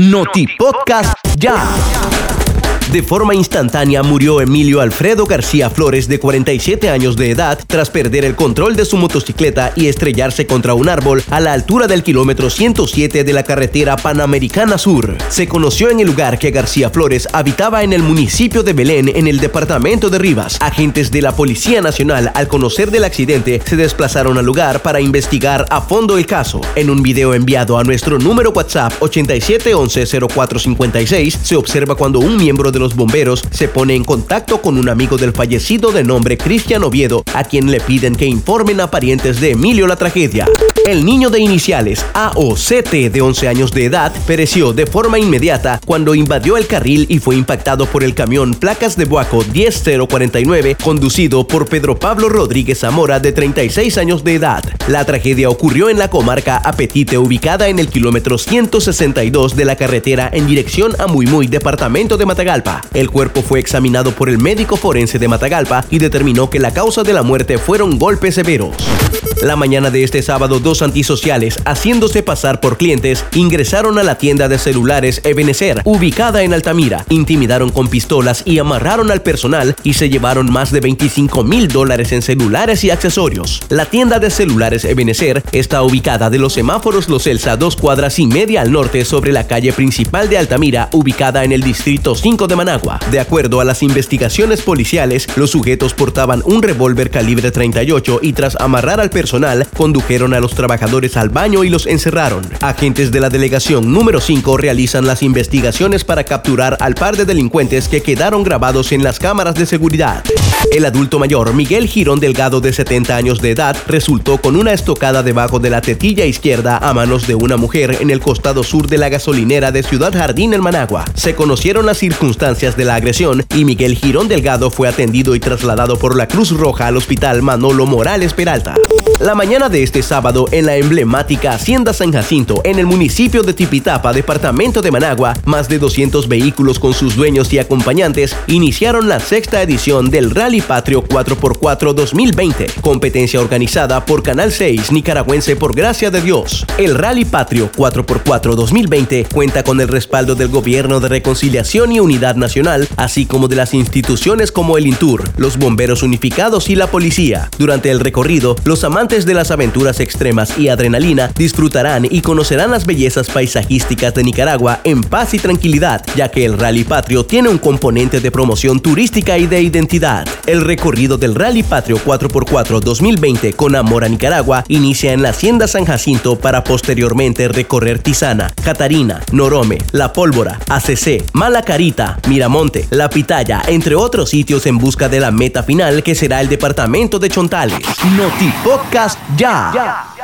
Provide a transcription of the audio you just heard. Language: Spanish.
Noti Podcast Ya. De forma instantánea murió Emilio Alfredo García Flores, de 47 años de edad, tras perder el control de su motocicleta y estrellarse contra un árbol a la altura del kilómetro 107 de la carretera Panamericana Sur. Se conoció en el lugar que García Flores habitaba en el municipio de Belén, en el departamento de Rivas. Agentes de la Policía Nacional, al conocer del accidente, se desplazaron al lugar para investigar a fondo el caso. En un video enviado a nuestro número WhatsApp 87110456, se observa cuando un miembro de los bomberos se pone en contacto con un amigo del fallecido de nombre Cristian Oviedo, a quien le piden que informen a parientes de Emilio la tragedia. El niño de iniciales AOCT de 11 años de edad pereció de forma inmediata cuando invadió el carril y fue impactado por el camión placas de Boaco 10049 conducido por Pedro Pablo Rodríguez Zamora de 36 años de edad. La tragedia ocurrió en la comarca Apetite ubicada en el kilómetro 162 de la carretera en dirección a Muy Muy, departamento de Matagalpa. El cuerpo fue examinado por el médico forense de Matagalpa y determinó que la causa de la muerte fueron golpes severos. La mañana de este sábado, antisociales, haciéndose pasar por clientes, ingresaron a la tienda de celulares Ebenezer, ubicada en Altamira, intimidaron con pistolas y amarraron al personal y se llevaron más de 25 mil dólares en celulares y accesorios. La tienda de celulares Ebenezer está ubicada de los semáforos Los Elsa, dos cuadras y media al norte sobre la calle principal de Altamira, ubicada en el distrito 5 de Managua. De acuerdo a las investigaciones policiales, los sujetos portaban un revólver calibre 38 y tras amarrar al personal, condujeron a los trabajadores al baño y los encerraron. Agentes de la delegación número 5 realizan las investigaciones para capturar al par de delincuentes que quedaron grabados en las cámaras de seguridad. El adulto mayor, Miguel Girón Delgado, de 70 años de edad, resultó con una estocada debajo de la tetilla izquierda a manos de una mujer en el costado sur de la gasolinera de Ciudad Jardín en Managua. Se conocieron las circunstancias de la agresión y Miguel Girón Delgado fue atendido y trasladado por la Cruz Roja al Hospital Manolo Morales Peralta. La mañana de este sábado, en la emblemática Hacienda San Jacinto, en el municipio de Tipitapa, departamento de Managua, más de 200 vehículos con sus dueños y acompañantes iniciaron la sexta edición del Rally Patrio 4x4 2020, competencia organizada por Canal 6 Nicaragüense por Gracia de Dios. El Rally Patrio 4x4 2020 cuenta con el respaldo del Gobierno de Reconciliación y Unidad Nacional, así como de las instituciones como el INTUR, los bomberos unificados y la policía. Durante el recorrido, los amantes de las aventuras extremas y adrenalina disfrutarán y conocerán las bellezas paisajísticas de Nicaragua en paz y tranquilidad, ya que el Rally Patrio tiene un componente de promoción turística y de identidad. El recorrido del Rally Patrio 4x4 2020 con amor a Nicaragua inicia en la Hacienda San Jacinto para posteriormente recorrer Tizana, Catarina, Norome, La Pólvora, ACC, Malacarita, Miramonte, La Pitaya, entre otros sitios en busca de la meta final que será el departamento de Chontales. Noti Podcast ya.